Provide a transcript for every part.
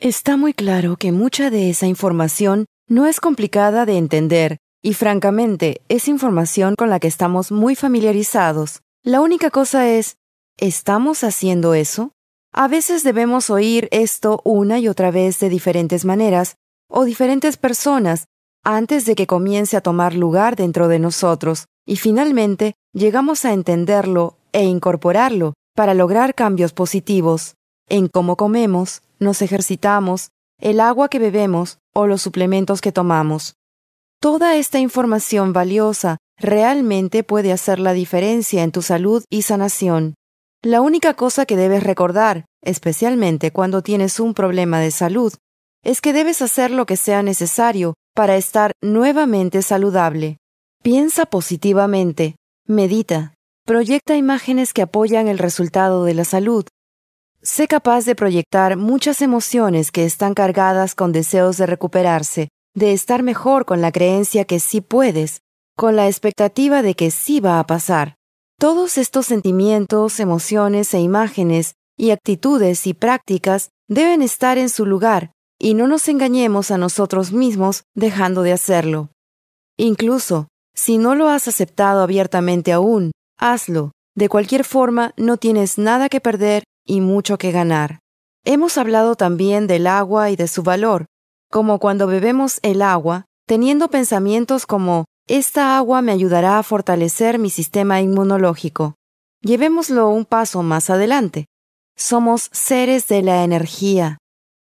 Está muy claro que mucha de esa información no es complicada de entender y francamente es información con la que estamos muy familiarizados. La única cosa es, ¿estamos haciendo eso? A veces debemos oír esto una y otra vez de diferentes maneras o diferentes personas antes de que comience a tomar lugar dentro de nosotros y finalmente llegamos a entenderlo e incorporarlo para lograr cambios positivos en cómo comemos, nos ejercitamos, el agua que bebemos o los suplementos que tomamos. Toda esta información valiosa realmente puede hacer la diferencia en tu salud y sanación. La única cosa que debes recordar, especialmente cuando tienes un problema de salud, es que debes hacer lo que sea necesario para estar nuevamente saludable. Piensa positivamente, medita, proyecta imágenes que apoyan el resultado de la salud Sé capaz de proyectar muchas emociones que están cargadas con deseos de recuperarse, de estar mejor con la creencia que sí puedes, con la expectativa de que sí va a pasar. Todos estos sentimientos, emociones e imágenes y actitudes y prácticas deben estar en su lugar y no nos engañemos a nosotros mismos dejando de hacerlo. Incluso, si no lo has aceptado abiertamente aún, hazlo. De cualquier forma, no tienes nada que perder y mucho que ganar. Hemos hablado también del agua y de su valor, como cuando bebemos el agua, teniendo pensamientos como esta agua me ayudará a fortalecer mi sistema inmunológico. Llevémoslo un paso más adelante. Somos seres de la energía.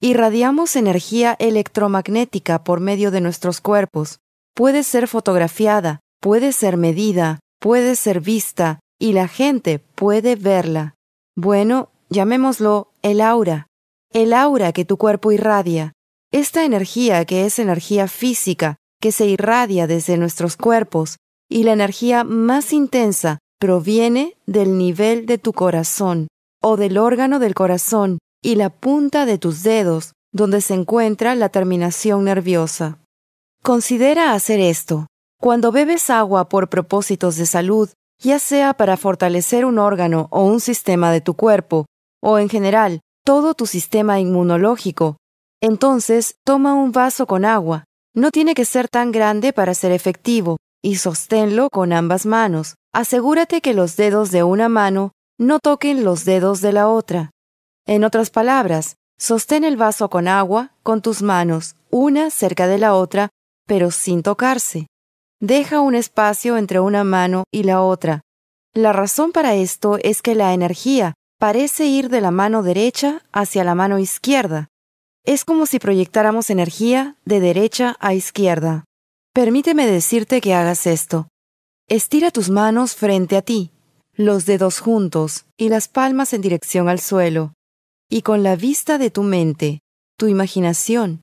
Irradiamos energía electromagnética por medio de nuestros cuerpos. Puede ser fotografiada, puede ser medida, puede ser vista, y la gente puede verla. Bueno, llamémoslo el aura, el aura que tu cuerpo irradia, esta energía que es energía física que se irradia desde nuestros cuerpos, y la energía más intensa proviene del nivel de tu corazón, o del órgano del corazón, y la punta de tus dedos, donde se encuentra la terminación nerviosa. Considera hacer esto. Cuando bebes agua por propósitos de salud, ya sea para fortalecer un órgano o un sistema de tu cuerpo, o en general todo tu sistema inmunológico, entonces toma un vaso con agua. No tiene que ser tan grande para ser efectivo, y sosténlo con ambas manos. Asegúrate que los dedos de una mano no toquen los dedos de la otra. En otras palabras, sostén el vaso con agua con tus manos, una cerca de la otra, pero sin tocarse. Deja un espacio entre una mano y la otra. La razón para esto es que la energía parece ir de la mano derecha hacia la mano izquierda. Es como si proyectáramos energía de derecha a izquierda. Permíteme decirte que hagas esto. Estira tus manos frente a ti, los dedos juntos y las palmas en dirección al suelo. Y con la vista de tu mente, tu imaginación,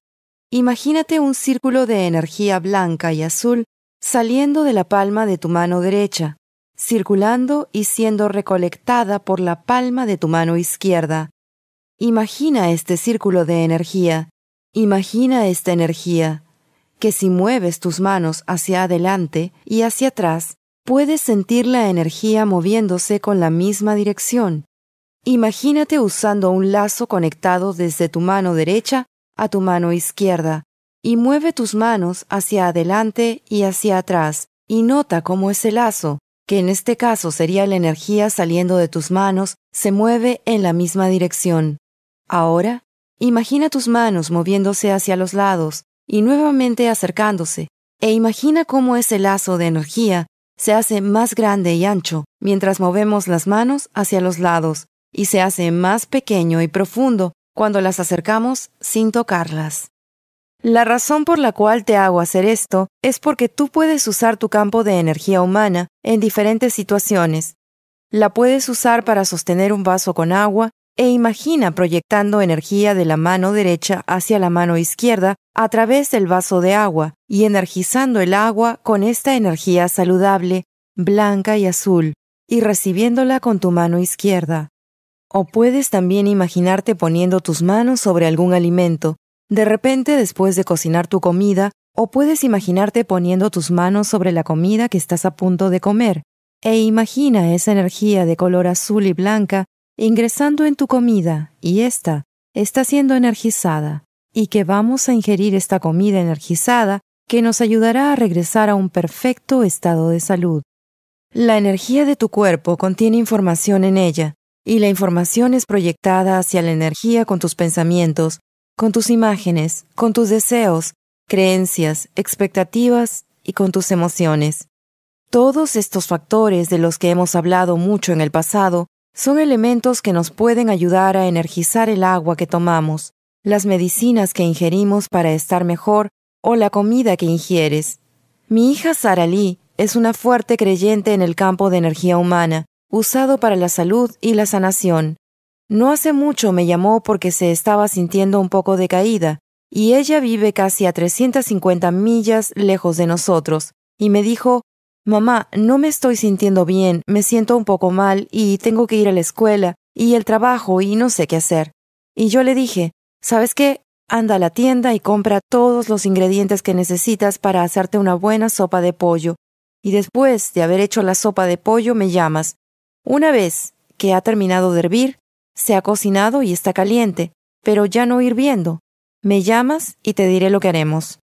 imagínate un círculo de energía blanca y azul saliendo de la palma de tu mano derecha circulando y siendo recolectada por la palma de tu mano izquierda. Imagina este círculo de energía, imagina esta energía, que si mueves tus manos hacia adelante y hacia atrás, puedes sentir la energía moviéndose con la misma dirección. Imagínate usando un lazo conectado desde tu mano derecha a tu mano izquierda, y mueve tus manos hacia adelante y hacia atrás, y nota cómo ese lazo, que en este caso sería la energía saliendo de tus manos, se mueve en la misma dirección. Ahora, imagina tus manos moviéndose hacia los lados y nuevamente acercándose, e imagina cómo ese lazo de energía se hace más grande y ancho mientras movemos las manos hacia los lados, y se hace más pequeño y profundo cuando las acercamos sin tocarlas. La razón por la cual te hago hacer esto es porque tú puedes usar tu campo de energía humana en diferentes situaciones. La puedes usar para sostener un vaso con agua e imagina proyectando energía de la mano derecha hacia la mano izquierda a través del vaso de agua y energizando el agua con esta energía saludable, blanca y azul, y recibiéndola con tu mano izquierda. O puedes también imaginarte poniendo tus manos sobre algún alimento de repente, después de cocinar tu comida, o puedes imaginarte poniendo tus manos sobre la comida que estás a punto de comer, e imagina esa energía de color azul y blanca ingresando en tu comida, y ésta, está siendo energizada y que vamos a ingerir esta comida energizada que nos ayudará a regresar a un perfecto estado de salud. La energía de tu cuerpo contiene información en ella, y la información es proyectada hacia la energía con tus pensamientos, con tus imágenes, con tus deseos, creencias, expectativas y con tus emociones. Todos estos factores de los que hemos hablado mucho en el pasado son elementos que nos pueden ayudar a energizar el agua que tomamos, las medicinas que ingerimos para estar mejor o la comida que ingieres. Mi hija Sara Lee es una fuerte creyente en el campo de energía humana, usado para la salud y la sanación. No hace mucho me llamó porque se estaba sintiendo un poco decaída, y ella vive casi a 350 millas lejos de nosotros, y me dijo, Mamá, no me estoy sintiendo bien, me siento un poco mal y tengo que ir a la escuela y el trabajo y no sé qué hacer. Y yo le dije, ¿sabes qué? Anda a la tienda y compra todos los ingredientes que necesitas para hacerte una buena sopa de pollo y después de haber hecho la sopa de pollo me llamas. Una vez que ha terminado de hervir, se ha cocinado y está caliente, pero ya no hirviendo. Me llamas y te diré lo que haremos.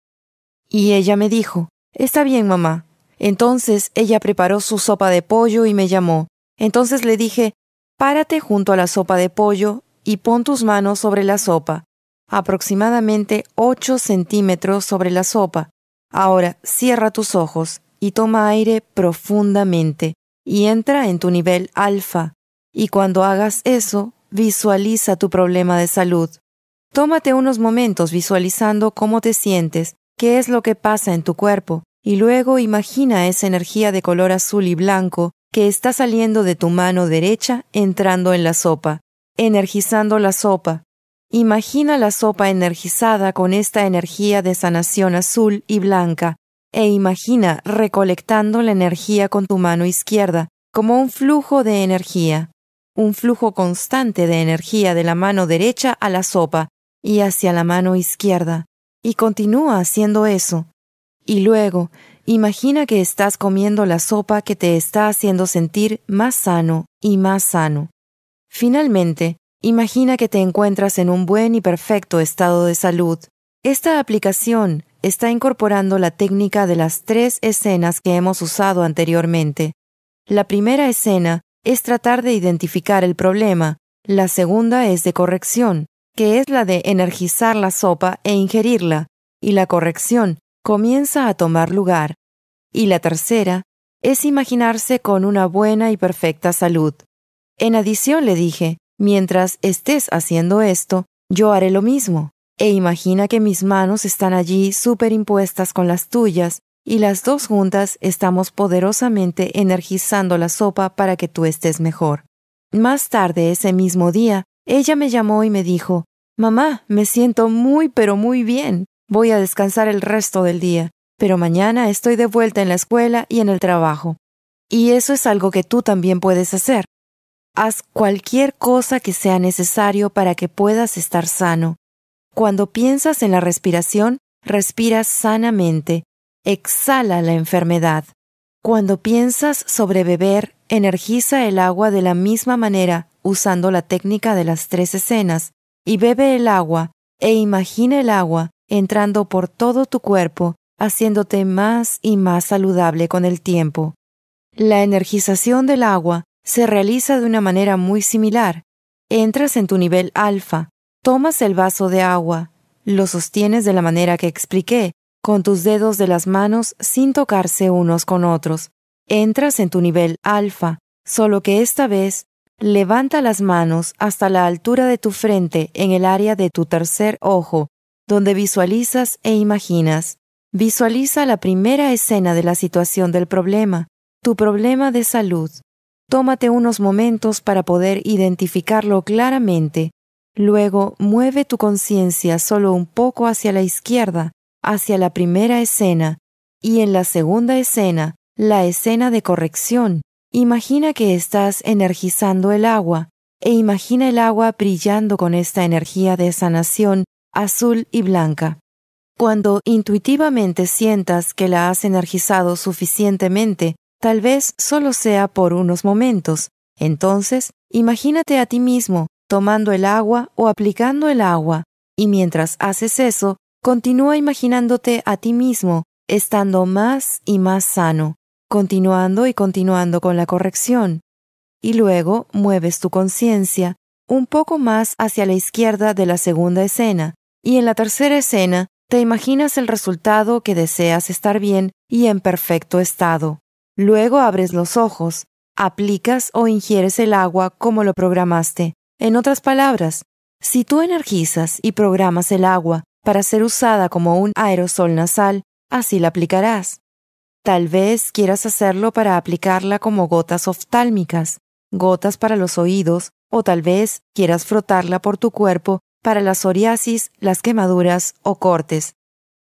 Y ella me dijo, Está bien, mamá. Entonces ella preparó su sopa de pollo y me llamó. Entonces le dije, Párate junto a la sopa de pollo y pon tus manos sobre la sopa, aproximadamente ocho centímetros sobre la sopa. Ahora cierra tus ojos y toma aire profundamente y entra en tu nivel alfa. Y cuando hagas eso, visualiza tu problema de salud. Tómate unos momentos visualizando cómo te sientes, qué es lo que pasa en tu cuerpo, y luego imagina esa energía de color azul y blanco que está saliendo de tu mano derecha entrando en la sopa, energizando la sopa. Imagina la sopa energizada con esta energía de sanación azul y blanca, e imagina recolectando la energía con tu mano izquierda, como un flujo de energía, un flujo constante de energía de la mano derecha a la sopa y hacia la mano izquierda, y continúa haciendo eso. Y luego, imagina que estás comiendo la sopa que te está haciendo sentir más sano y más sano. Finalmente, imagina que te encuentras en un buen y perfecto estado de salud. Esta aplicación está incorporando la técnica de las tres escenas que hemos usado anteriormente. La primera escena es tratar de identificar el problema, la segunda es de corrección, que es la de energizar la sopa e ingerirla, y la corrección comienza a tomar lugar. Y la tercera es imaginarse con una buena y perfecta salud. En adición le dije, mientras estés haciendo esto, yo haré lo mismo e imagina que mis manos están allí superimpuestas con las tuyas y las dos juntas estamos poderosamente energizando la sopa para que tú estés mejor. Más tarde ese mismo día, ella me llamó y me dijo, Mamá, me siento muy pero muy bien. Voy a descansar el resto del día, pero mañana estoy de vuelta en la escuela y en el trabajo. Y eso es algo que tú también puedes hacer. Haz cualquier cosa que sea necesario para que puedas estar sano cuando piensas en la respiración, respiras sanamente, exhala la enfermedad. Cuando piensas sobre beber, energiza el agua de la misma manera, usando la técnica de las tres escenas, y bebe el agua, e imagina el agua entrando por todo tu cuerpo, haciéndote más y más saludable con el tiempo. La energización del agua se realiza de una manera muy similar. Entras en tu nivel alfa, Tomas el vaso de agua, lo sostienes de la manera que expliqué, con tus dedos de las manos sin tocarse unos con otros. Entras en tu nivel alfa, solo que esta vez levanta las manos hasta la altura de tu frente en el área de tu tercer ojo, donde visualizas e imaginas. Visualiza la primera escena de la situación del problema, tu problema de salud. Tómate unos momentos para poder identificarlo claramente Luego mueve tu conciencia solo un poco hacia la izquierda, hacia la primera escena, y en la segunda escena, la escena de corrección. Imagina que estás energizando el agua, e imagina el agua brillando con esta energía de sanación azul y blanca. Cuando intuitivamente sientas que la has energizado suficientemente, tal vez solo sea por unos momentos, entonces imagínate a ti mismo tomando el agua o aplicando el agua, y mientras haces eso, continúa imaginándote a ti mismo estando más y más sano, continuando y continuando con la corrección. Y luego mueves tu conciencia un poco más hacia la izquierda de la segunda escena, y en la tercera escena te imaginas el resultado que deseas estar bien y en perfecto estado. Luego abres los ojos, aplicas o ingieres el agua como lo programaste. En otras palabras, si tú energizas y programas el agua para ser usada como un aerosol nasal, así la aplicarás. Tal vez quieras hacerlo para aplicarla como gotas oftálmicas, gotas para los oídos, o tal vez quieras frotarla por tu cuerpo para la psoriasis, las quemaduras o cortes.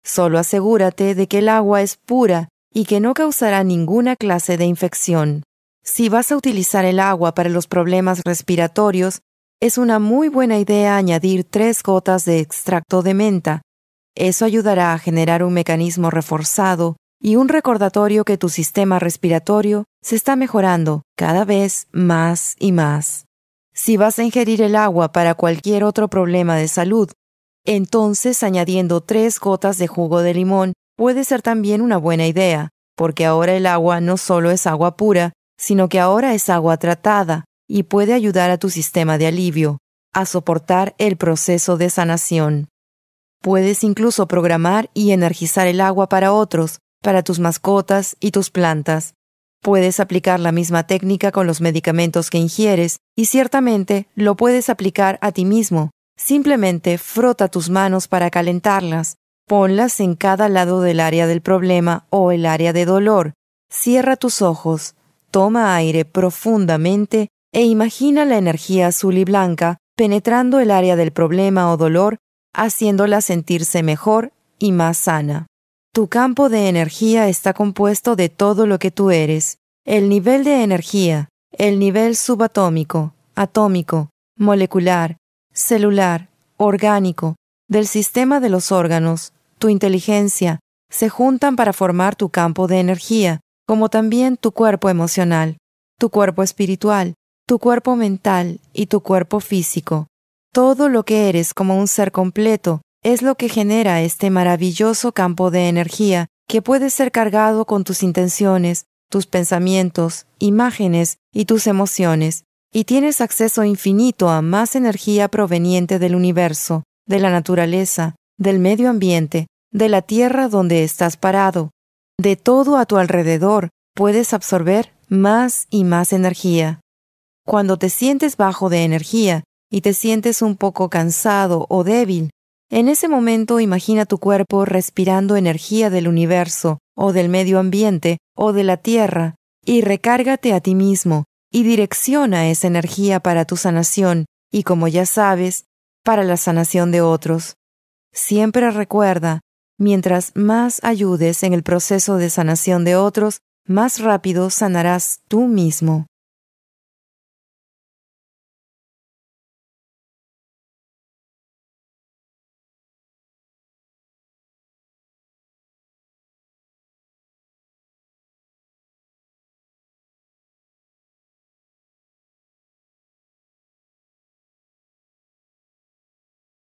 Solo asegúrate de que el agua es pura y que no causará ninguna clase de infección. Si vas a utilizar el agua para los problemas respiratorios, es una muy buena idea añadir tres gotas de extracto de menta. Eso ayudará a generar un mecanismo reforzado y un recordatorio que tu sistema respiratorio se está mejorando cada vez más y más. Si vas a ingerir el agua para cualquier otro problema de salud, entonces añadiendo tres gotas de jugo de limón puede ser también una buena idea, porque ahora el agua no solo es agua pura, sino que ahora es agua tratada y puede ayudar a tu sistema de alivio a soportar el proceso de sanación. Puedes incluso programar y energizar el agua para otros, para tus mascotas y tus plantas. Puedes aplicar la misma técnica con los medicamentos que ingieres y ciertamente lo puedes aplicar a ti mismo. Simplemente frota tus manos para calentarlas, ponlas en cada lado del área del problema o el área de dolor, cierra tus ojos, toma aire profundamente e imagina la energía azul y blanca penetrando el área del problema o dolor, haciéndola sentirse mejor y más sana. Tu campo de energía está compuesto de todo lo que tú eres. El nivel de energía, el nivel subatómico, atómico, molecular, celular, orgánico, del sistema de los órganos, tu inteligencia, se juntan para formar tu campo de energía, como también tu cuerpo emocional, tu cuerpo espiritual, tu cuerpo mental y tu cuerpo físico. Todo lo que eres como un ser completo es lo que genera este maravilloso campo de energía que puede ser cargado con tus intenciones, tus pensamientos, imágenes y tus emociones, y tienes acceso infinito a más energía proveniente del universo, de la naturaleza, del medio ambiente, de la tierra donde estás parado. De todo a tu alrededor puedes absorber más y más energía. Cuando te sientes bajo de energía y te sientes un poco cansado o débil, en ese momento imagina tu cuerpo respirando energía del universo, o del medio ambiente, o de la tierra, y recárgate a ti mismo, y direcciona esa energía para tu sanación, y como ya sabes, para la sanación de otros. Siempre recuerda, mientras más ayudes en el proceso de sanación de otros, más rápido sanarás tú mismo.